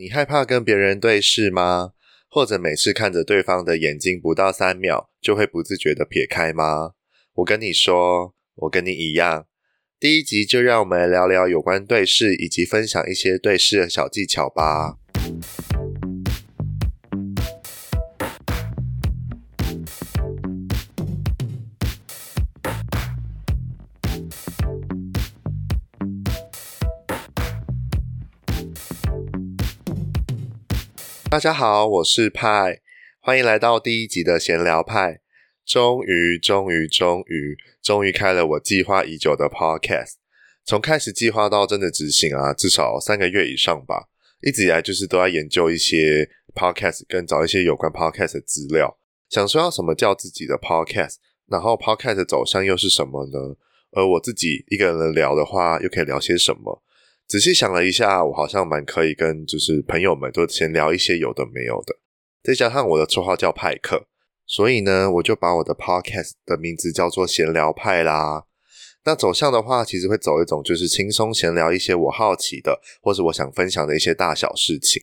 你害怕跟别人对视吗？或者每次看着对方的眼睛不到三秒，就会不自觉的撇开吗？我跟你说，我跟你一样。第一集就让我们来聊聊有关对视，以及分享一些对视的小技巧吧。大家好，我是派，欢迎来到第一集的闲聊派。终于，终于，终于，终于开了我计划已久的 podcast。从开始计划到真的执行啊，至少三个月以上吧。一直以来就是都在研究一些 podcast，跟找一些有关 podcast 的资料，想说要什么叫自己的 podcast，然后 podcast 走向又是什么呢？而我自己一个人聊的话，又可以聊些什么？仔细想了一下，我好像蛮可以跟就是朋友们都先聊一些有的没有的。再加上我的绰号叫派克，所以呢，我就把我的 podcast 的名字叫做闲聊派啦。那走向的话，其实会走一种就是轻松闲聊一些我好奇的，或是我想分享的一些大小事情，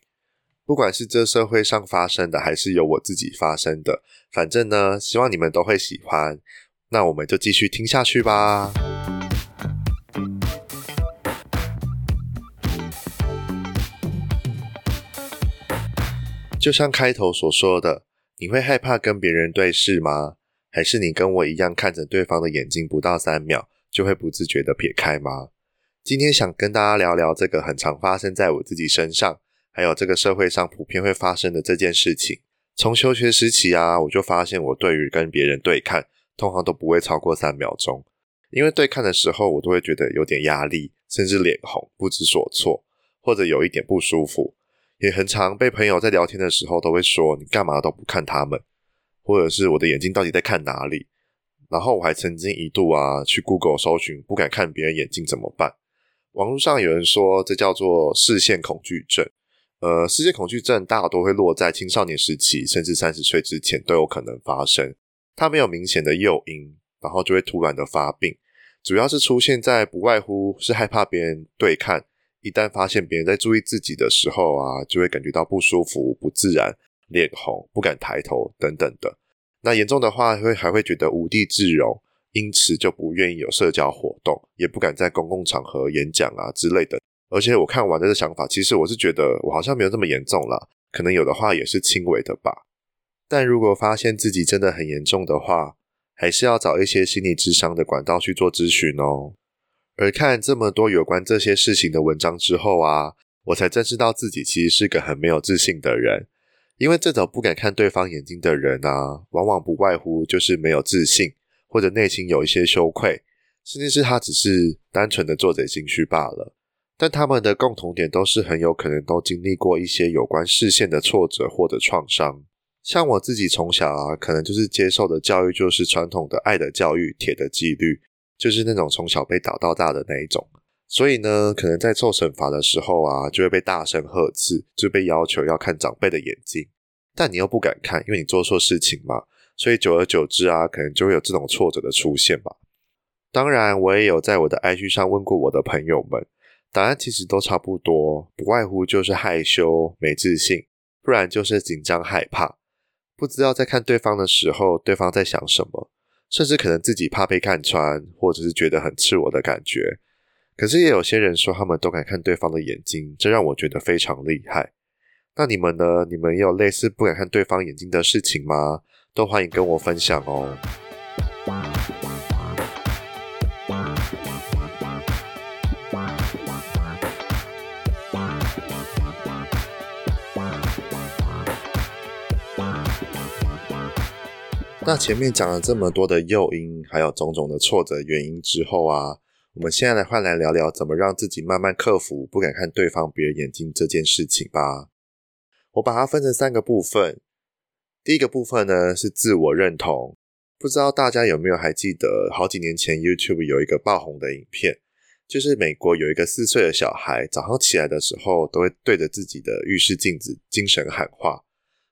不管是这社会上发生的，还是由我自己发生的，反正呢，希望你们都会喜欢。那我们就继续听下去吧。就像开头所说的，你会害怕跟别人对视吗？还是你跟我一样看着对方的眼睛不到三秒，就会不自觉地撇开吗？今天想跟大家聊聊这个很常发生在我自己身上，还有这个社会上普遍会发生的这件事情。从求学时期啊，我就发现我对于跟别人对看，通常都不会超过三秒钟，因为对看的时候，我都会觉得有点压力，甚至脸红、不知所措，或者有一点不舒服。也很常被朋友在聊天的时候都会说，你干嘛都不看他们，或者是我的眼睛到底在看哪里？然后我还曾经一度啊去 Google 搜寻，不敢看别人眼睛怎么办？网络上有人说这叫做视线恐惧症。呃，视线恐惧症大多会落在青少年时期，甚至三十岁之前都有可能发生。它没有明显的诱因，然后就会突然的发病，主要是出现在不外乎是害怕别人对看。一旦发现别人在注意自己的时候啊，就会感觉到不舒服、不自然、脸红、不敢抬头等等的。那严重的话，会还会觉得无地自容，因此就不愿意有社交活动，也不敢在公共场合演讲啊之类的。而且我看完这个想法，其实我是觉得我好像没有这么严重啦，可能有的话也是轻微的吧。但如果发现自己真的很严重的话，还是要找一些心理智商的管道去做咨询哦。而看这么多有关这些事情的文章之后啊，我才正视到自己其实是个很没有自信的人。因为这种不敢看对方眼睛的人啊，往往不外乎就是没有自信，或者内心有一些羞愧，甚至是他只是单纯的做贼心虚罢了。但他们的共同点都是很有可能都经历过一些有关视线的挫折或者创伤。像我自己从小啊，可能就是接受的教育就是传统的爱的教育，铁的纪律。就是那种从小被打到大的那一种，所以呢，可能在受惩罚的时候啊，就会被大声呵斥，就被要求要看长辈的眼睛，但你又不敢看，因为你做错事情嘛，所以久而久之啊，可能就会有这种挫折的出现吧。当然，我也有在我的 IG 上问过我的朋友们，答案其实都差不多，不外乎就是害羞、没自信，不然就是紧张害怕，不知道在看对方的时候，对方在想什么。甚至可能自己怕被看穿，或者是觉得很赤裸的感觉。可是也有些人说他们都敢看对方的眼睛，这让我觉得非常厉害。那你们呢？你们也有类似不敢看对方眼睛的事情吗？都欢迎跟我分享哦。那前面讲了这么多的诱因，还有种种的挫折原因之后啊，我们现在来换来聊聊怎么让自己慢慢克服不敢看对方别人眼睛这件事情吧。我把它分成三个部分。第一个部分呢是自我认同，不知道大家有没有还记得，好几年前 YouTube 有一个爆红的影片，就是美国有一个四岁的小孩，早上起来的时候都会对着自己的浴室镜子精神喊话，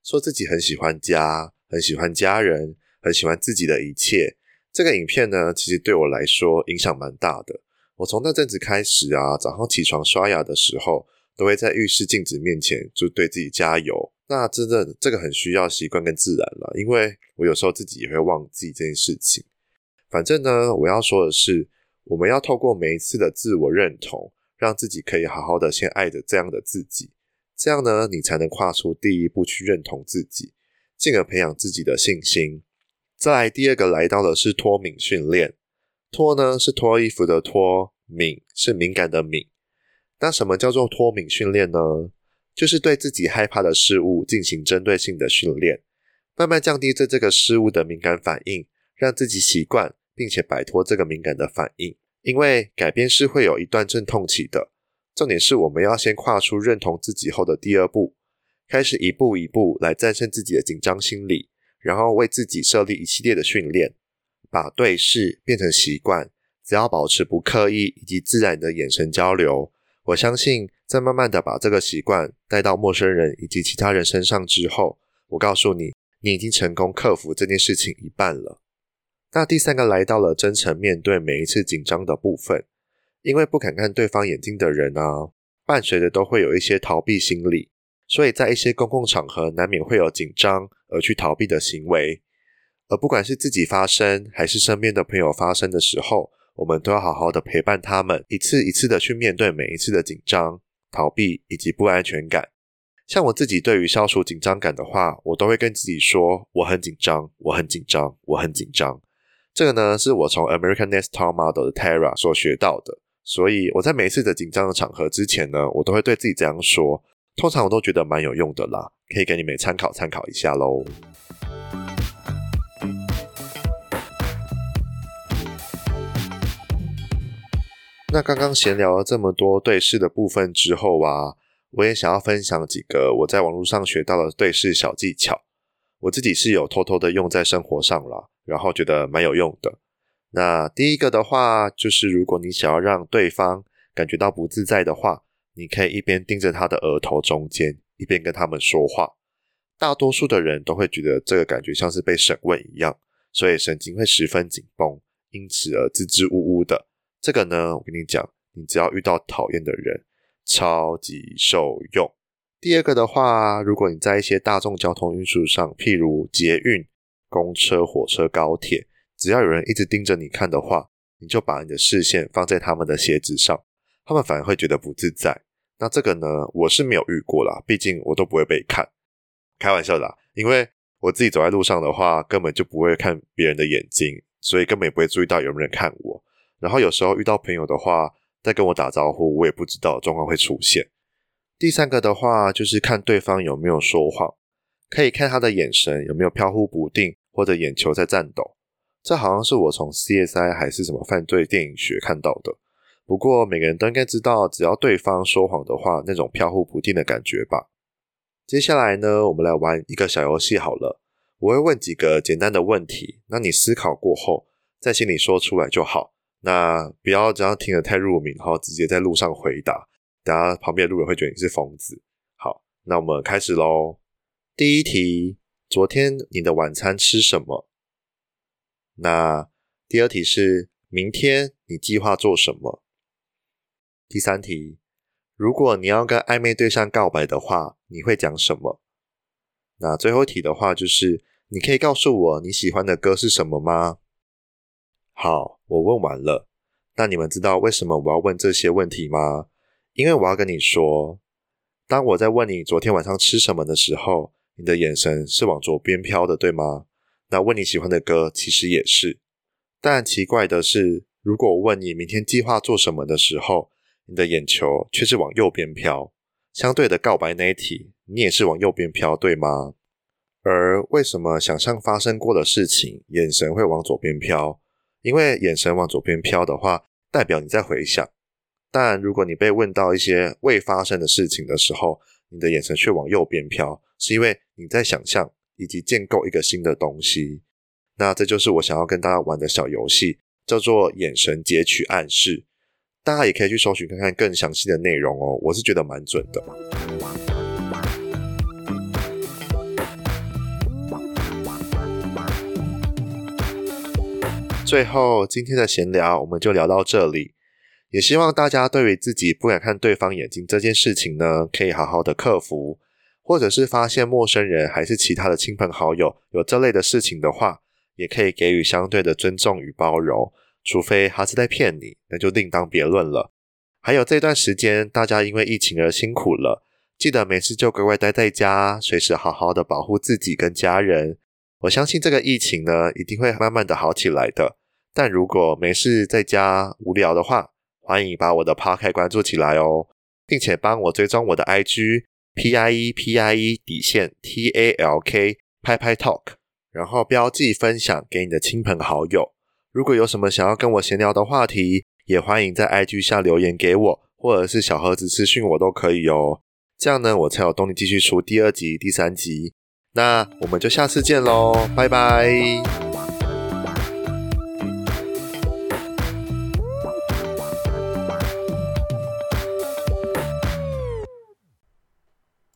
说自己很喜欢家，很喜欢家人。很喜欢自己的一切。这个影片呢，其实对我来说影响蛮大的。我从那阵子开始啊，早上起床刷牙的时候，都会在浴室镜子面前就对自己加油。那真的这个很需要习惯跟自然了，因为我有时候自己也会忘记这件事情。反正呢，我要说的是，我们要透过每一次的自我认同，让自己可以好好的先爱着这样的自己，这样呢，你才能跨出第一步去认同自己，进而培养自己的信心。再来第二个来到的是脱敏训练，脱呢是脱衣服的脱，敏是敏感的敏。那什么叫做脱敏训练呢？就是对自己害怕的事物进行针对性的训练，慢慢降低对这个事物的敏感反应，让自己习惯并且摆脱这个敏感的反应。因为改变是会有一段阵痛期的，重点是我们要先跨出认同自己后的第二步，开始一步一步来战胜自己的紧张心理，然后为自己设立一系列的训练，把对视变成习惯，只要保持不刻意以及自然的眼神交流。我相信，在慢慢的把这个习惯带到陌生人以及其他人身上之后，我告诉你，你已经成功克服这件事情一半了。那第三个来到了真诚面对每一次紧张的部分，因为不敢看对方眼睛的人啊，伴随着都会有一些逃避心理，所以在一些公共场合难免会有紧张而去逃避的行为。而不管是自己发生还是身边的朋友发生的时候，我们都要好好的陪伴他们，一次一次的去面对每一次的紧张、逃避以及不安全感。像我自己对于消除紧张感的话，我都会跟自己说：我很紧张，我很紧张，我很紧张。这个呢，是我从 American Next Top Model 的 Tara 所学到的。所以我在每一次的紧张的场合之前呢，我都会对自己这样说。通常我都觉得蛮有用的啦，可以给你们参考参考一下喽。那刚刚闲聊了这么多对视的部分之后啊，我也想要分享几个我在网络上学到的对视小技巧。我自己是有偷偷的用在生活上了，然后觉得蛮有用的。那第一个的话，就是如果你想要让对方感觉到不自在的话，你可以一边盯着他的额头中间，一边跟他们说话。大多数的人都会觉得这个感觉像是被审问一样，所以神经会十分紧绷，因此而支支吾吾的。这个呢，我跟你讲，你只要遇到讨厌的人，超级受用。第二个的话，如果你在一些大众交通运输上，譬如捷运、公车、火车、高铁，只要有人一直盯着你看的话，你就把你的视线放在他们的鞋子上，他们反而会觉得不自在。那这个呢，我是没有遇过啦，毕竟我都不会被看。开玩笑的，因为我自己走在路上的话，根本就不会看别人的眼睛，所以根本也不会注意到有没有人看我。然后有时候遇到朋友的话，在跟我打招呼，我也不知道状况会出现。第三个的话，就是看对方有没有说谎，可以看他的眼神有没有飘忽不定，或者眼球在颤抖。这好像是我从 CSI 还是什么犯罪电影学看到的。不过每个人都应该知道，只要对方说谎的话，那种飘忽不定的感觉吧。接下来呢，我们来玩一个小游戏好了。我会问几个简单的问题，那你思考过后，在心里说出来就好。那不要这样听得太入迷，然后直接在路上回答，等下旁边路人会觉得你是疯子。好，那我们开始喽。第一题，昨天你的晚餐吃什么？那第二题是，明天你计划做什么？第三题，如果你要跟暧昧对象告白的话，你会讲什么？那最后一题的话就是，你可以告诉我你喜欢的歌是什么吗？好，我问完了。那你们知道为什么我要问这些问题吗？因为我要跟你说，当我在问你昨天晚上吃什么的时候，你的眼神是往左边飘的，对吗？那问你喜欢的歌，其实也是。但奇怪的是，如果我问你明天计划做什么的时候，你的眼球却是往右边飘。相对的，告白那一题，你也是往右边飘，对吗？而为什么想象发生过的事情，眼神会往左边飘？因为眼神往左边飘的话，代表你在回想；但如果你被问到一些未发生的事情的时候，你的眼神却往右边飘，是因为你在想象以及建构一个新的东西。那这就是我想要跟大家玩的小游戏，叫做眼神截取暗示。大家也可以去搜寻看看更详细的内容哦，我是觉得蛮准的。最后，今天的闲聊我们就聊到这里。也希望大家对于自己不敢看对方眼睛这件事情呢，可以好好的克服，或者是发现陌生人还是其他的亲朋好友有这类的事情的话，也可以给予相对的尊重与包容，除非他是在骗你，那就另当别论了。还有这段时间，大家因为疫情而辛苦了，记得没事就乖乖待在家，随时好好的保护自己跟家人。我相信这个疫情呢，一定会慢慢的好起来的。但如果没事在家无聊的话，欢迎把我的 p o c a 关注起来哦，并且帮我追踪我的 IG P I E P I E 底线 T A L K 拍拍 Talk，然后标记分享给你的亲朋好友。如果有什么想要跟我闲聊的话题，也欢迎在 IG 下留言给我，或者是小盒子私讯我都可以哦。这样呢，我才有动力继续出第二集、第三集。那我们就下次见喽，拜拜。